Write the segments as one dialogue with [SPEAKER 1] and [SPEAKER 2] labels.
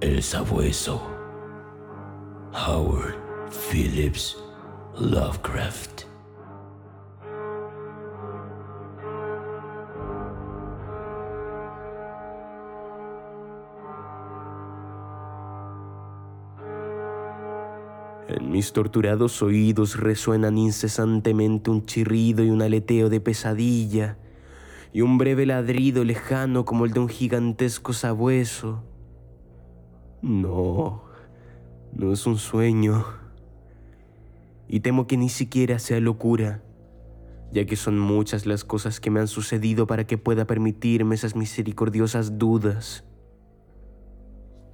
[SPEAKER 1] El sabueso. Howard Phillips Lovecraft.
[SPEAKER 2] En mis torturados oídos resuenan incesantemente un chirrido y un aleteo de pesadilla, y un breve ladrido lejano como el de un gigantesco sabueso. No, no es un sueño. Y temo que ni siquiera sea locura, ya que son muchas las cosas que me han sucedido para que pueda permitirme esas misericordiosas dudas.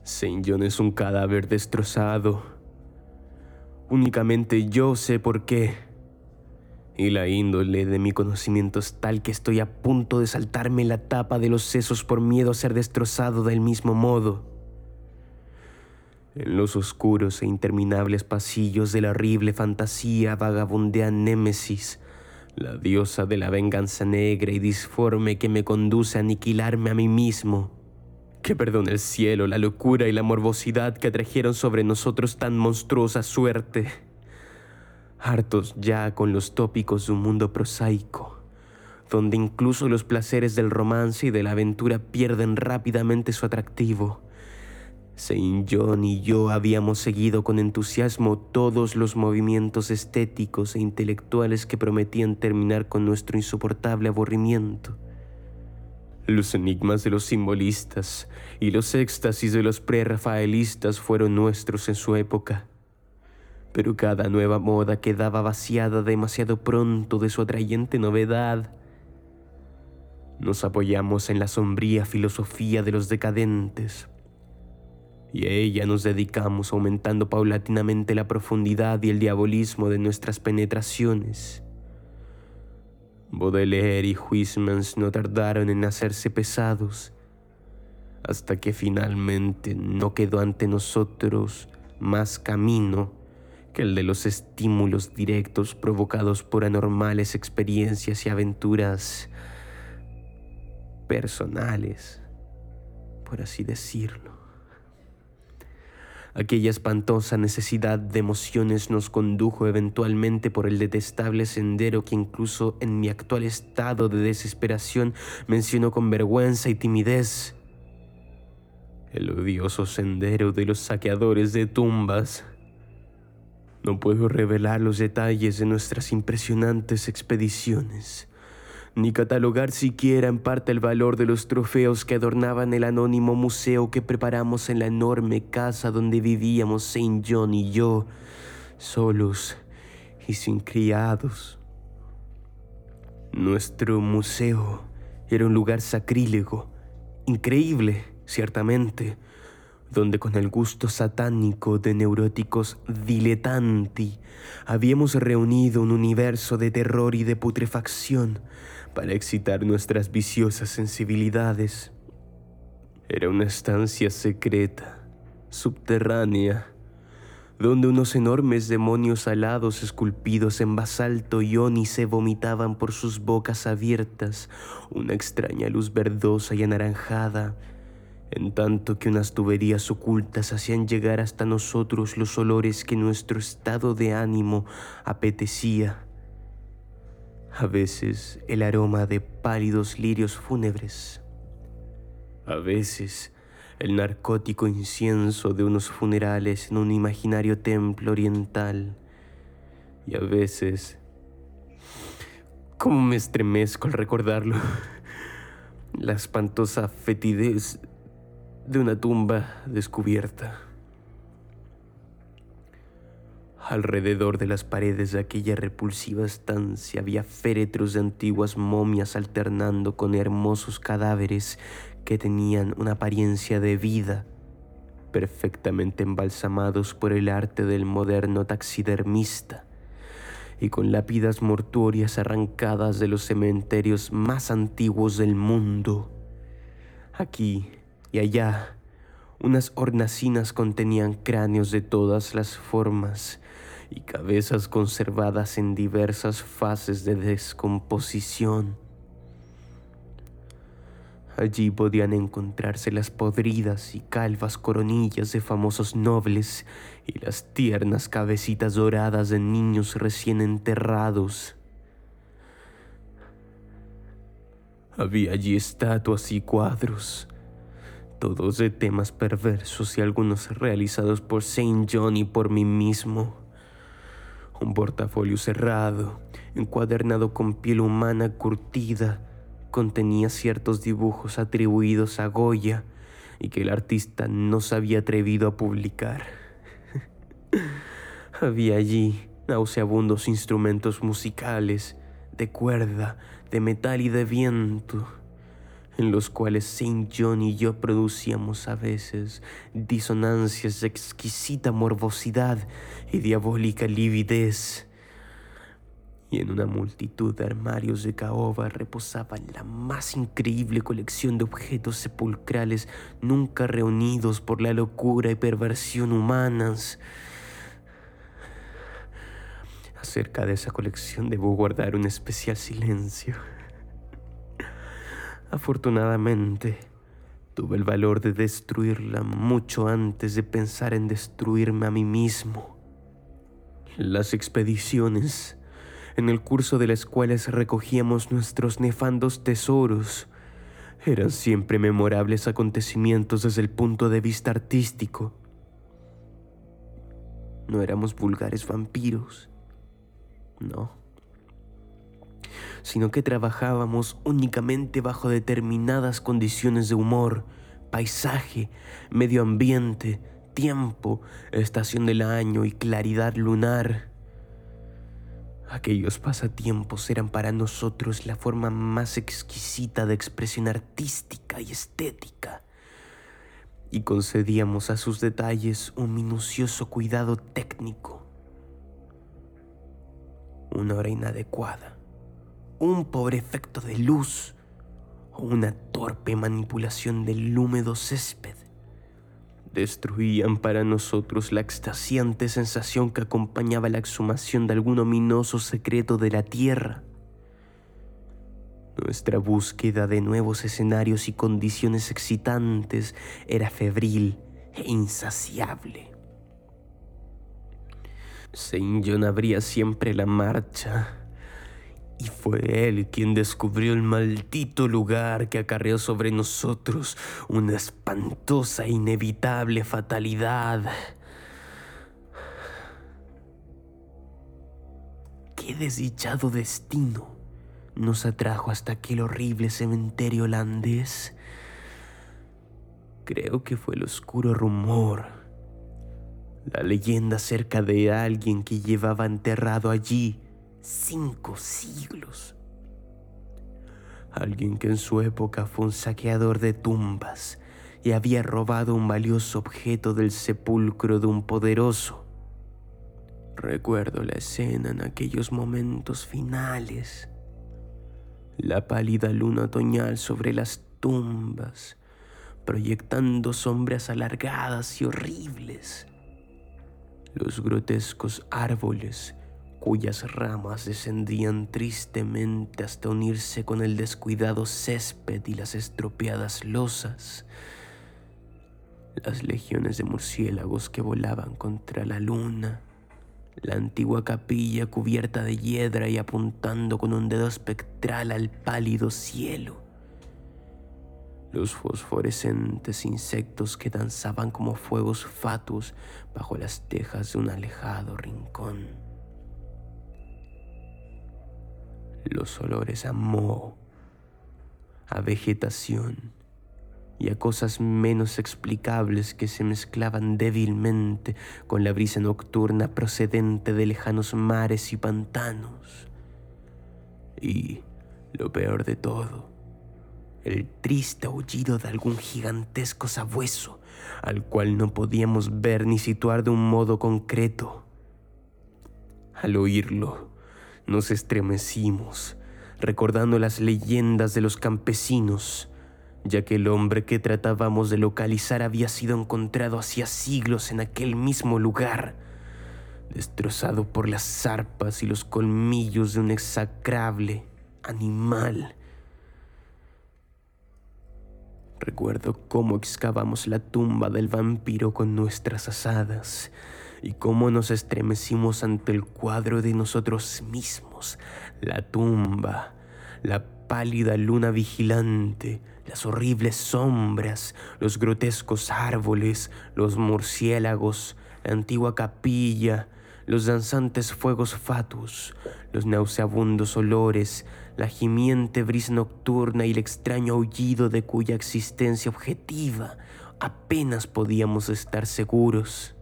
[SPEAKER 2] Saint John es un cadáver destrozado. Únicamente yo sé por qué. Y la índole de mi conocimiento es tal que estoy a punto de saltarme la tapa de los sesos por miedo a ser destrozado del mismo modo. En los oscuros e interminables pasillos de la horrible fantasía vagabundea Némesis, la diosa de la venganza negra y disforme que me conduce a aniquilarme a mí mismo. Que perdone el cielo la locura y la morbosidad que atrajeron sobre nosotros tan monstruosa suerte. Hartos ya con los tópicos de un mundo prosaico, donde incluso los placeres del romance y de la aventura pierden rápidamente su atractivo Saint John y yo habíamos seguido con entusiasmo todos los movimientos estéticos e intelectuales que prometían terminar con nuestro insoportable aburrimiento. Los enigmas de los simbolistas y los éxtasis de los prerrafaelistas fueron nuestros en su época. Pero cada nueva moda quedaba vaciada demasiado pronto de su atrayente novedad. Nos apoyamos en la sombría filosofía de los decadentes y a ella nos dedicamos aumentando paulatinamente la profundidad y el diabolismo de nuestras penetraciones. Baudelaire y Huysmans no tardaron en hacerse pesados, hasta que finalmente no quedó ante nosotros más camino que el de los estímulos directos provocados por anormales experiencias y aventuras personales, por así decirlo. Aquella espantosa necesidad de emociones nos condujo eventualmente por el detestable sendero que incluso en mi actual estado de desesperación menciono con vergüenza y timidez. El odioso sendero de los saqueadores de tumbas. No puedo revelar los detalles de nuestras impresionantes expediciones ni catalogar siquiera en parte el valor de los trofeos que adornaban el anónimo museo que preparamos en la enorme casa donde vivíamos Saint John y yo, solos y sin criados. Nuestro museo era un lugar sacrílego, increíble, ciertamente, donde con el gusto satánico de neuróticos diletanti habíamos reunido un universo de terror y de putrefacción para excitar nuestras viciosas sensibilidades. Era una estancia secreta, subterránea, donde unos enormes demonios alados esculpidos en basalto y ónice vomitaban por sus bocas abiertas una extraña luz verdosa y anaranjada, en tanto que unas tuberías ocultas hacían llegar hasta nosotros los olores que nuestro estado de ánimo apetecía a veces el aroma de pálidos lirios fúnebres, a veces el narcótico incienso de unos funerales en un imaginario templo oriental, y a veces, como me estremezco al recordarlo, la espantosa fetidez de una tumba descubierta. Alrededor de las paredes de aquella repulsiva estancia había féretros de antiguas momias alternando con hermosos cadáveres que tenían una apariencia de vida, perfectamente embalsamados por el arte del moderno taxidermista y con lápidas mortuorias arrancadas de los cementerios más antiguos del mundo. Aquí y allá, unas hornacinas contenían cráneos de todas las formas y cabezas conservadas en diversas fases de descomposición. Allí podían encontrarse las podridas y calvas coronillas de famosos nobles y las tiernas cabecitas doradas de niños recién enterrados. Había allí estatuas y cuadros, todos de temas perversos y algunos realizados por Saint John y por mí mismo. Un portafolio cerrado, encuadernado con piel humana curtida, contenía ciertos dibujos atribuidos a Goya y que el artista no se había atrevido a publicar. Había allí nauseabundos instrumentos musicales, de cuerda, de metal y de viento, en los cuales Saint John y yo producíamos a veces disonancias de exquisita morbosidad y diabólica lividez y en una multitud de armarios de caoba reposaba la más increíble colección de objetos sepulcrales nunca reunidos por la locura y perversión humanas. Acerca de esa colección debo guardar un especial silencio. Afortunadamente, tuve el valor de destruirla mucho antes de pensar en destruirme a mí mismo. Las expediciones en el curso de las cuales recogíamos nuestros nefandos tesoros. Eran siempre memorables acontecimientos desde el punto de vista artístico. No éramos vulgares vampiros, no, sino que trabajábamos únicamente bajo determinadas condiciones de humor, paisaje, medio ambiente, tiempo, estación del año y claridad lunar. Aquellos pasatiempos eran para nosotros la forma más exquisita de expresión artística y estética, y concedíamos a sus detalles un minucioso cuidado técnico. Una hora inadecuada, un pobre efecto de luz o una torpe manipulación del húmedo césped destruían para nosotros la extasiante sensación que acompañaba la exhumación de algún ominoso secreto de la tierra. Nuestra búsqueda de nuevos escenarios y condiciones excitantes era febril e insaciable. Saint John siempre la marcha y fue él quien descubrió el maldito lugar que acarreó sobre nosotros una espantosa e inevitable fatalidad. Qué desdichado destino nos atrajo hasta aquel horrible cementerio holandés. Creo que fue el oscuro rumor, la leyenda acerca de alguien que llevaba enterrado allí cinco siglos. Alguien que en su época fue un saqueador de tumbas y había robado un valioso objeto del sepulcro de un poderoso. Recuerdo la escena en aquellos momentos finales. La pálida luna otoñal sobre las tumbas, proyectando sombras alargadas y horribles. Los grotescos árboles cuyas ramas descendían tristemente hasta unirse con el descuidado césped y las estropeadas losas, las legiones de murciélagos que volaban contra la luna, la antigua capilla cubierta de hiedra y apuntando con un dedo espectral al pálido cielo, los fosforescentes insectos que danzaban como fuegos fatuos bajo las tejas de un alejado rincón. Los olores a moho, a vegetación y a cosas menos explicables que se mezclaban débilmente con la brisa nocturna procedente de lejanos mares y pantanos. Y, lo peor de todo, el triste aullido de algún gigantesco sabueso al cual no podíamos ver ni situar de un modo concreto. Al oírlo, nos estremecimos, recordando las leyendas de los campesinos, ya que el hombre que tratábamos de localizar había sido encontrado hacía siglos en aquel mismo lugar, destrozado por las zarpas y los colmillos de un execrable animal. Recuerdo cómo excavamos la tumba del vampiro con nuestras asadas y cómo nos estremecimos ante el cuadro de nosotros mismos, la tumba, la pálida luna vigilante, las horribles sombras, los grotescos árboles, los murciélagos, la antigua capilla, los danzantes fuegos fatuos, los nauseabundos olores, la gimiente brisa nocturna y el extraño aullido de cuya existencia objetiva apenas podíamos estar seguros.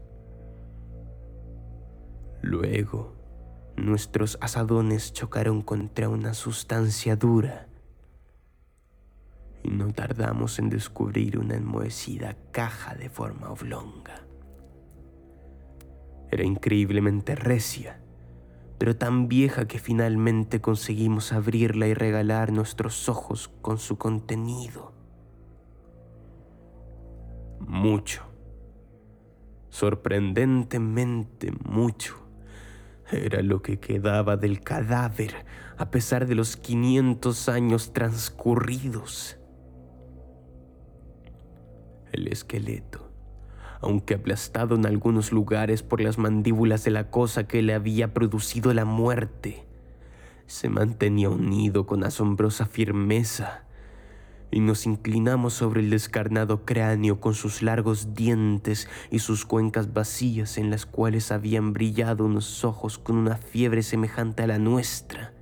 [SPEAKER 2] Luego, nuestros asadones chocaron contra una sustancia dura y no tardamos en descubrir una enmohecida caja de forma oblonga. Era increíblemente recia, pero tan vieja que finalmente conseguimos abrirla y regalar nuestros ojos con su contenido. Mucho, sorprendentemente mucho, era lo que quedaba del cadáver a pesar de los 500 años transcurridos. El esqueleto aunque aplastado en algunos lugares por las mandíbulas de la cosa que le había producido la muerte, se mantenía unido con asombrosa firmeza y nos inclinamos sobre el descarnado cráneo con sus largos dientes y sus cuencas vacías en las cuales habían brillado unos ojos con una fiebre semejante a la nuestra.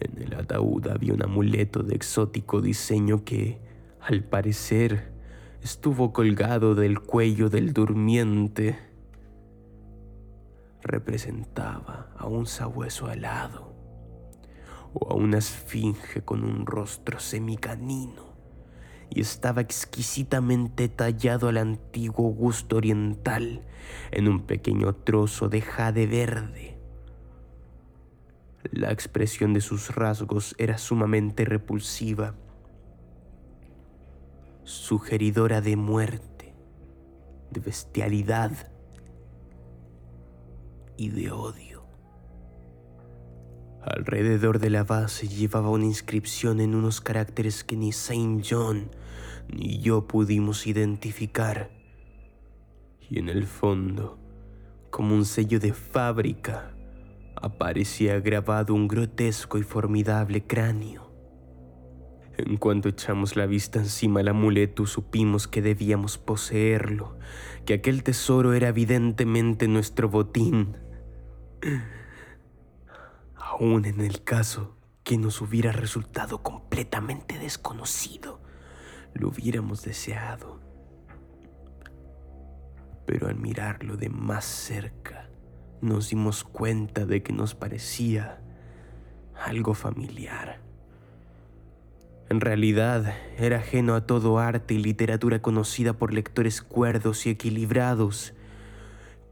[SPEAKER 2] En el ataúd había un amuleto de exótico diseño que, al parecer, estuvo colgado del cuello del durmiente. Representaba a un sabueso alado o a una esfinge con un rostro semicanino y estaba exquisitamente tallado al antiguo gusto oriental en un pequeño trozo de jade verde. La expresión de sus rasgos era sumamente repulsiva sugeridora de muerte, de bestialidad y de odio. Alrededor de la base llevaba una inscripción en unos caracteres que ni Saint John ni yo pudimos identificar. Y en el fondo, como un sello de fábrica, aparecía grabado un grotesco y formidable cráneo en cuanto echamos la vista encima del amuleto, supimos que debíamos poseerlo, que aquel tesoro era evidentemente nuestro botín. Aún en el caso que nos hubiera resultado completamente desconocido, lo hubiéramos deseado. Pero al mirarlo de más cerca, nos dimos cuenta de que nos parecía algo familiar. En realidad, era ajeno a todo arte y literatura conocida por lectores cuerdos y equilibrados.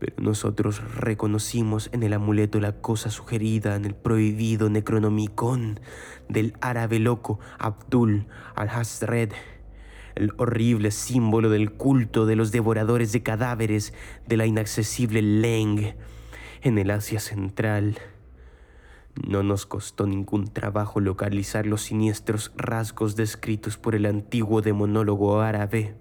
[SPEAKER 2] Pero nosotros reconocimos en el amuleto la cosa sugerida en el prohibido Necronomicon del árabe loco Abdul al-Hasred, el horrible símbolo del culto de los devoradores de cadáveres de la inaccesible Leng en el Asia Central. No nos costó ningún trabajo localizar los siniestros rasgos descritos por el antiguo demonólogo árabe,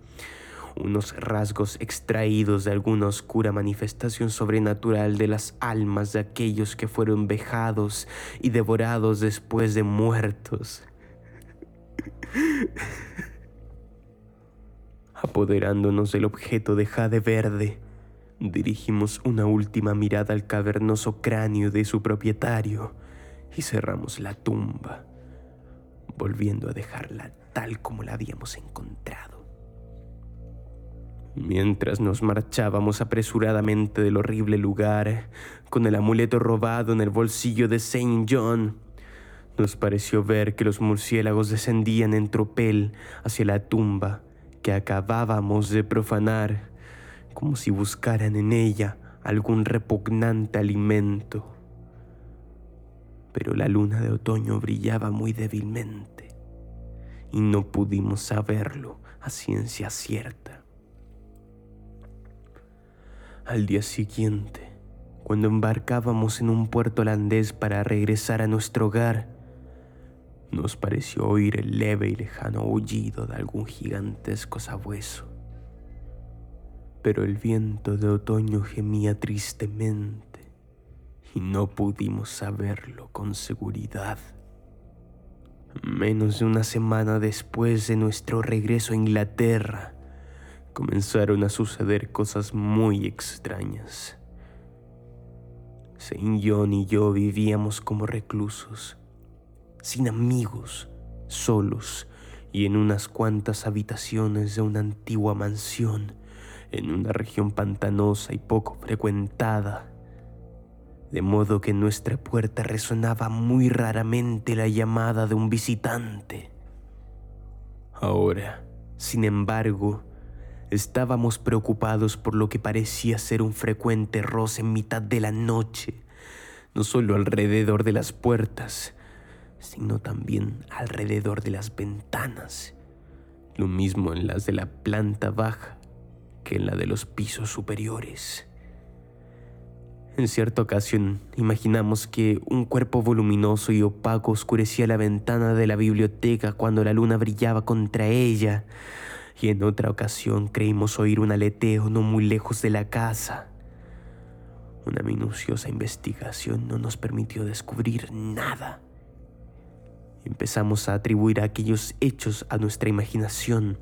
[SPEAKER 2] unos rasgos extraídos de alguna oscura manifestación sobrenatural de las almas de aquellos que fueron vejados y devorados después de muertos. Apoderándonos del objeto de jade verde, dirigimos una última mirada al cavernoso cráneo de su propietario y cerramos la tumba, volviendo a dejarla tal como la habíamos encontrado. Mientras nos marchábamos apresuradamente del horrible lugar, con el amuleto robado en el bolsillo de Saint John, nos pareció ver que los murciélagos descendían en tropel hacia la tumba que acabábamos de profanar, como si buscaran en ella algún repugnante alimento pero la luna de otoño brillaba muy débilmente y no pudimos saberlo a ciencia cierta. Al día siguiente, cuando embarcábamos en un puerto holandés para regresar a nuestro hogar, nos pareció oír el leve y lejano aullido de algún gigantesco sabueso. Pero el viento de otoño gemía tristemente y no pudimos saberlo con seguridad. Menos de una semana después de nuestro regreso a Inglaterra, comenzaron a suceder cosas muy extrañas. Saint John y yo vivíamos como reclusos, sin amigos, solos y en unas cuantas habitaciones de una antigua mansión en una región pantanosa y poco frecuentada, de modo que en nuestra puerta resonaba muy raramente la llamada de un visitante. Ahora, sin embargo, estábamos preocupados por lo que parecía ser un frecuente roce en mitad de la noche, no solo alrededor de las puertas, sino también alrededor de las ventanas, lo mismo en las de la planta baja que en la de los pisos superiores. En cierta ocasión imaginamos que un cuerpo voluminoso y opaco oscurecía la ventana de la biblioteca cuando la luna brillaba contra ella, y en otra ocasión creímos oír un aleteo no muy lejos de la casa. Una minuciosa investigación no nos permitió descubrir nada. Empezamos a atribuir aquellos hechos a nuestra imaginación,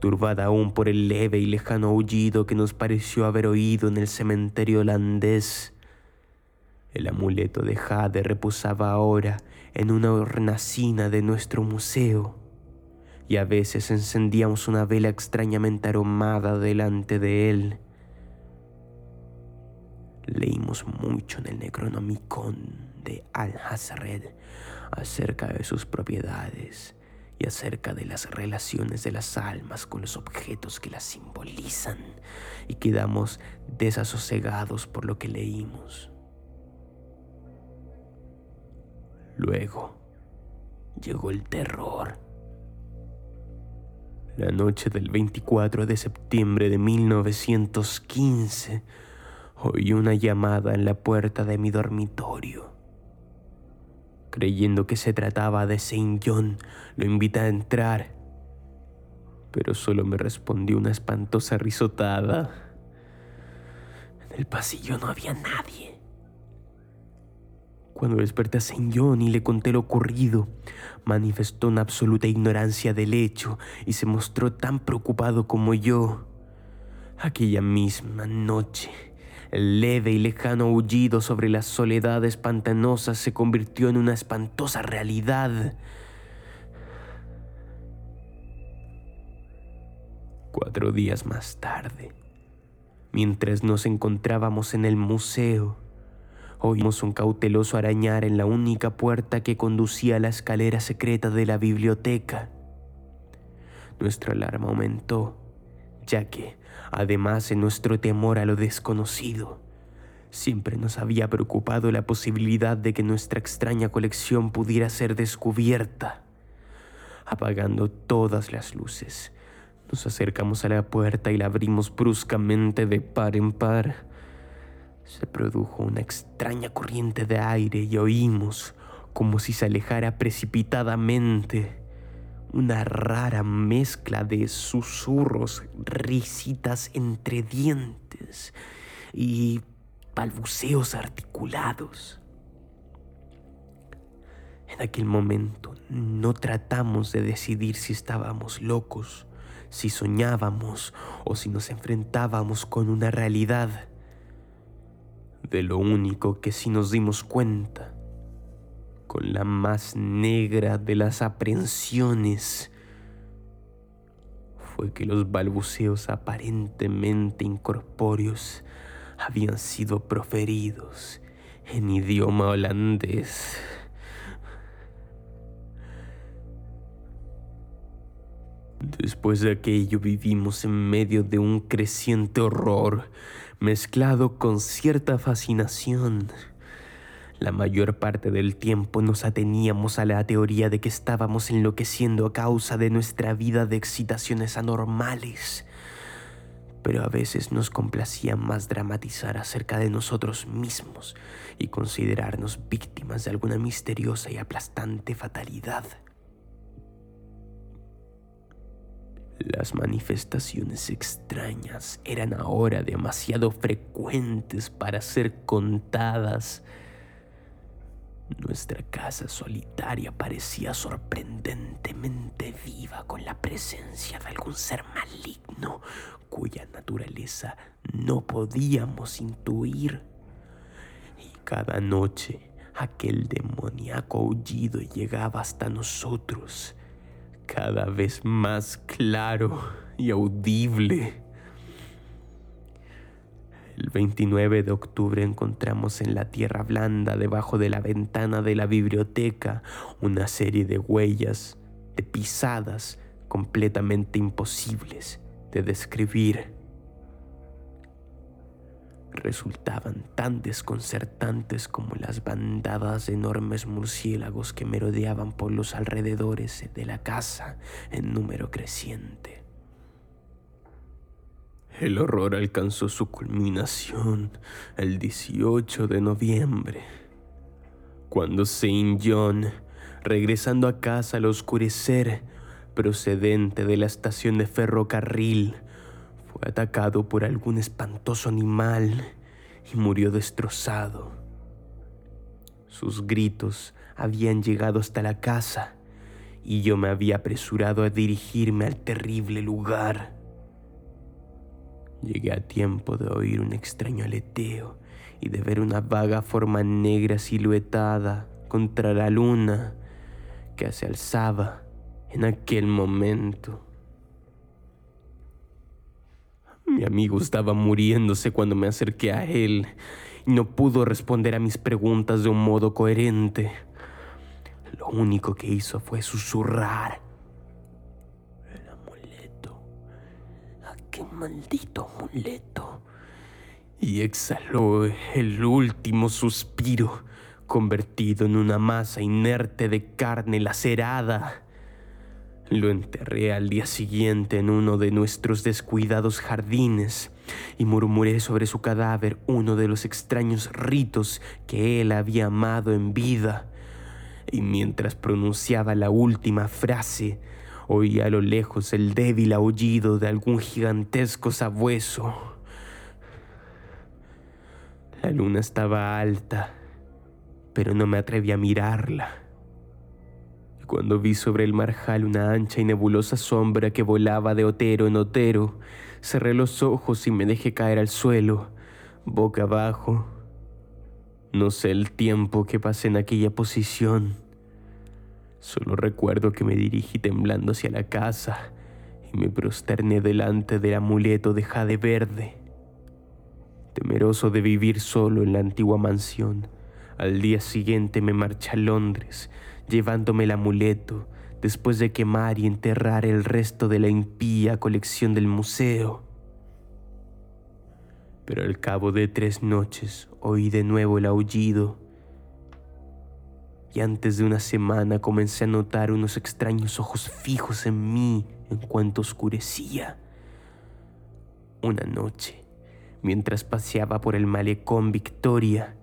[SPEAKER 2] turbada aún por el leve y lejano aullido que nos pareció haber oído en el cementerio holandés. El amuleto de Jade reposaba ahora en una hornacina de nuestro museo, y a veces encendíamos una vela extrañamente aromada delante de él. Leímos mucho en el Necronomicon de Al-Hazred acerca de sus propiedades y acerca de las relaciones de las almas con los objetos que las simbolizan y quedamos desasosegados por lo que leímos. Luego llegó el terror. La noche del 24 de septiembre de 1915 oí una llamada en la puerta de mi dormitorio. Creyendo que se trataba de Saint John, lo invité a entrar, pero solo me respondió una espantosa risotada. En el pasillo no había nadie. Cuando desperté a John y le conté lo ocurrido, manifestó una absoluta ignorancia del hecho y se mostró tan preocupado como yo. Aquella misma noche, el leve y lejano aullido sobre las soledades pantanosas se convirtió en una espantosa realidad. Cuatro días más tarde, mientras nos encontrábamos en el museo, oímos un cauteloso arañar en la única puerta que conducía a la escalera secreta de la biblioteca. Nuestra alarma aumentó, ya que, Además, en nuestro temor a lo desconocido, siempre nos había preocupado la posibilidad de que nuestra extraña colección pudiera ser descubierta. Apagando todas las luces, nos acercamos a la puerta y la abrimos bruscamente de par en par. Se produjo una extraña corriente de aire y oímos como si se alejara precipitadamente una rara mezcla de susurros, risitas entre dientes y balbuceos articulados. En aquel momento no tratamos de decidir si estábamos locos, si soñábamos o si nos enfrentábamos con una realidad. De lo único que sí nos dimos cuenta con la más negra de las aprensiones fue que los balbuceos aparentemente incorpóreos habían sido proferidos en idioma holandés. Después de aquello vivimos en medio de un creciente horror mezclado con cierta fascinación. La mayor parte del tiempo nos ateníamos a la teoría de que estábamos enloqueciendo a causa de nuestra vida de excitaciones anormales. pero a veces nos complacía más dramatizar acerca de nosotros mismos y considerarnos víctimas de alguna misteriosa y aplastante fatalidad. Las manifestaciones extrañas eran ahora demasiado frecuentes para ser contadas. Nuestra casa solitaria parecía sorprendentemente viva con la presencia de algún ser maligno cuya naturaleza no podíamos intuir. Y cada noche aquel demoníaco aullido llegaba hasta nosotros cada vez más claro y audible. El 29 de octubre encontramos en la tierra blanda, debajo de la ventana de la biblioteca, una serie de huellas, de pisadas completamente imposibles de describir resultaban tan desconcertantes como las bandadas de enormes murciélagos que merodeaban por los alrededores de la casa en número creciente. El horror alcanzó su culminación el 18 de noviembre, cuando Saint John, regresando a casa al oscurecer, procedente de la estación de ferrocarril, fue atacado por algún espantoso animal y murió destrozado. Sus gritos habían llegado hasta la casa y yo me había apresurado a dirigirme al terrible lugar. Llegué a tiempo de oír un extraño aleteo y de ver una vaga forma negra siluetada contra la luna que se alzaba en aquel momento. Mi amigo estaba muriéndose cuando me acerqué a él y no pudo responder a mis preguntas de un modo coherente. Lo único que hizo fue susurrar. El amuleto. Aquel maldito amuleto. Y exhaló el último suspiro, convertido en una masa inerte de carne lacerada. Lo enterré al día siguiente en uno de nuestros descuidados jardines y murmuré sobre su cadáver uno de los extraños ritos que él había amado en vida. Y mientras pronunciaba la última frase, oía a lo lejos el débil aullido de algún gigantesco sabueso. La luna estaba alta, pero no me atreví a mirarla cuando vi sobre el marjal una ancha y nebulosa sombra que volaba de otero en otero, cerré los ojos y me dejé caer al suelo, boca abajo. No sé el tiempo que pasé en aquella posición. Solo recuerdo que me dirigí temblando hacia la casa y me prosterné delante del amuleto de jade verde. Temeroso de vivir solo en la antigua mansión, al día siguiente me marché a Londres llevándome el amuleto después de quemar y enterrar el resto de la impía colección del museo. Pero al cabo de tres noches oí de nuevo el aullido y antes de una semana comencé a notar unos extraños ojos fijos en mí en cuanto oscurecía. Una noche, mientras paseaba por el malecón Victoria,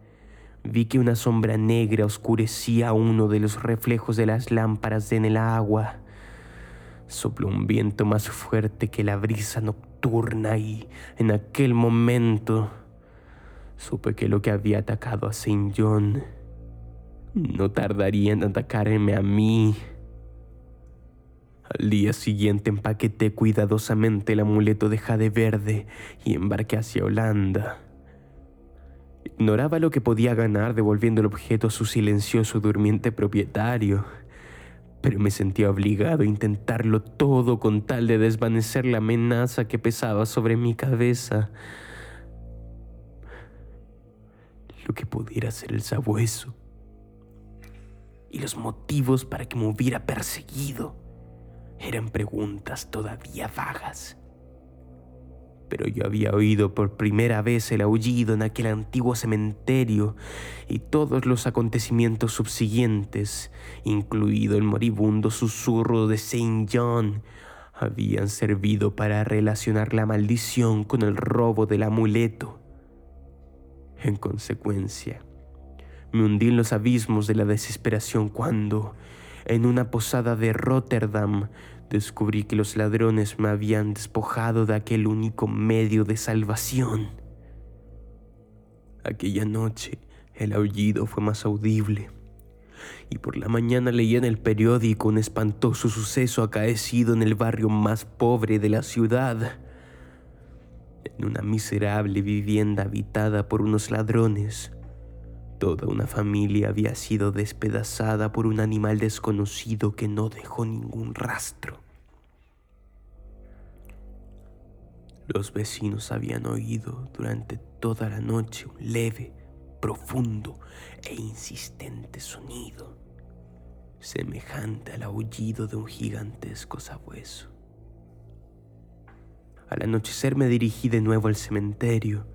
[SPEAKER 2] vi que una sombra negra oscurecía uno de los reflejos de las lámparas en el agua. Sopló un viento más fuerte que la brisa nocturna y en aquel momento supe que lo que había atacado a Saint John no tardaría en atacarme a mí. Al día siguiente empaqueté cuidadosamente el amuleto de jade verde y embarqué hacia Holanda. Ignoraba lo que podía ganar devolviendo el objeto a su silencioso durmiente propietario, pero me sentía obligado a intentarlo todo con tal de desvanecer la amenaza que pesaba sobre mi cabeza. Lo que pudiera ser el sabueso y los motivos para que me hubiera perseguido eran preguntas todavía vagas pero yo había oído por primera vez el aullido en aquel antiguo cementerio y todos los acontecimientos subsiguientes, incluido el moribundo susurro de Saint John, habían servido para relacionar la maldición con el robo del amuleto. En consecuencia, me hundí en los abismos de la desesperación cuando, en una posada de Rotterdam, descubrí que los ladrones me habían despojado de aquel único medio de salvación. Aquella noche el aullido fue más audible y por la mañana leía en el periódico un espantoso suceso acaecido en el barrio más pobre de la ciudad. En una miserable vivienda habitada por unos ladrones, toda una familia había sido despedazada por un animal desconocido que no dejó ningún rastro. Los vecinos habían oído durante toda la noche un leve, profundo e insistente sonido, semejante al aullido de un gigantesco sabueso. Al anochecer me dirigí de nuevo al cementerio,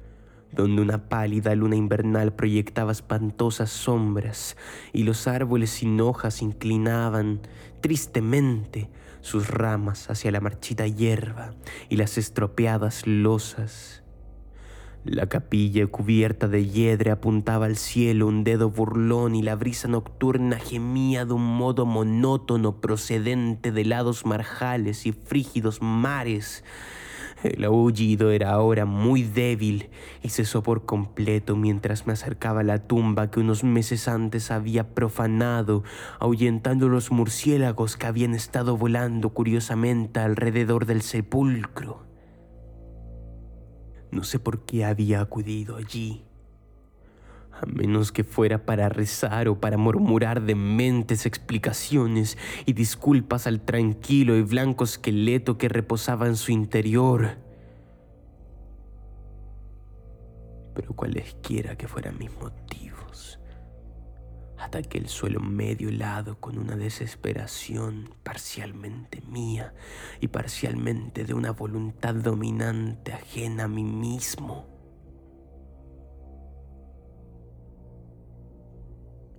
[SPEAKER 2] donde una pálida luna invernal proyectaba espantosas sombras y los árboles sin hojas inclinaban tristemente sus ramas hacia la marchita hierba y las estropeadas losas la capilla cubierta de hiedra apuntaba al cielo un dedo burlón y la brisa nocturna gemía de un modo monótono procedente de lados marjales y frígidos mares. El aullido era ahora muy débil y cesó por completo mientras me acercaba a la tumba que unos meses antes había profanado, ahuyentando los murciélagos que habían estado volando curiosamente alrededor del sepulcro. No sé por qué había acudido allí, a menos que fuera para rezar o para murmurar dementes explicaciones y disculpas al tranquilo y blanco esqueleto que reposaba en su interior. Pero cualesquiera que fueran mis motivos, Ataqué el suelo medio helado con una desesperación parcialmente mía y parcialmente de una voluntad dominante ajena a mí mismo.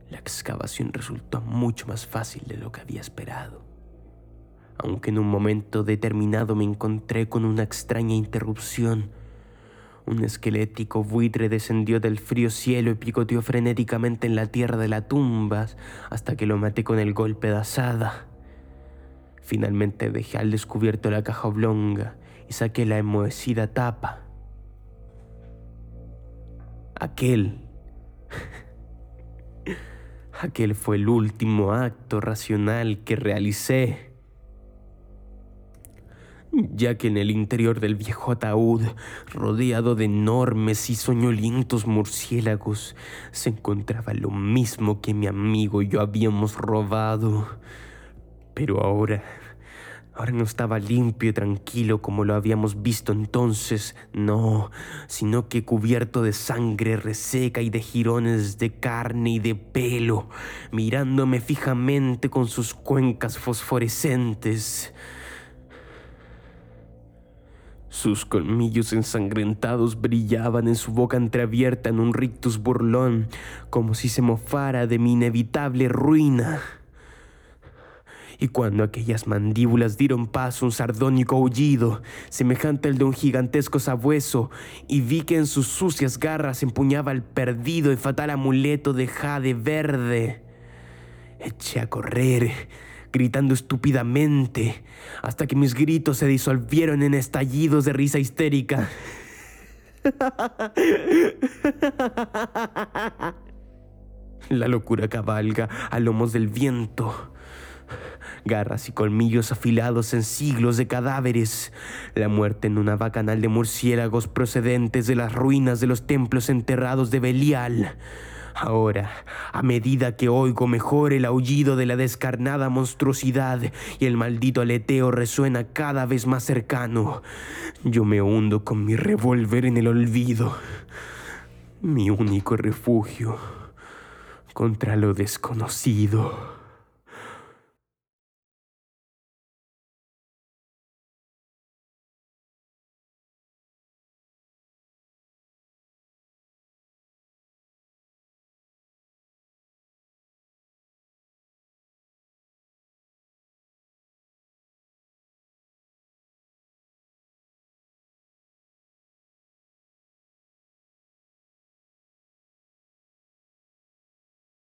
[SPEAKER 2] La excavación resultó mucho más fácil de lo que había esperado, aunque en un momento determinado me encontré con una extraña interrupción un esquelético buitre descendió del frío cielo y picoteó frenéticamente en la tierra de la tumba hasta que lo maté con el golpe de asada. Finalmente dejé al descubierto la caja oblonga y saqué la enmohecida tapa. Aquel... Aquel fue el último acto racional que realicé ya que en el interior del viejo ataúd, rodeado de enormes y soñolientos murciélagos, se encontraba lo mismo que mi amigo y yo habíamos robado. Pero ahora, ahora no estaba limpio y tranquilo como lo habíamos visto entonces, no, sino que cubierto de sangre reseca y de jirones de carne y de pelo, mirándome fijamente con sus cuencas fosforescentes. Sus colmillos ensangrentados brillaban en su boca entreabierta en un rictus burlón, como si se mofara de mi inevitable ruina. Y cuando aquellas mandíbulas dieron paso a un sardónico aullido, semejante al de un gigantesco sabueso, y vi que en sus sucias garras empuñaba el perdido y fatal amuleto de jade verde, eché a correr gritando estúpidamente, hasta que mis gritos se disolvieron en estallidos de risa histérica. La locura cabalga a lomos del viento. Garras y colmillos afilados en siglos de cadáveres. La muerte en una bacanal de murciélagos procedentes de las ruinas de los templos enterrados de Belial. Ahora, a medida que oigo mejor el aullido de la descarnada monstruosidad y el maldito aleteo resuena cada vez más cercano, yo me hundo con mi revólver en el olvido, mi único refugio contra lo desconocido.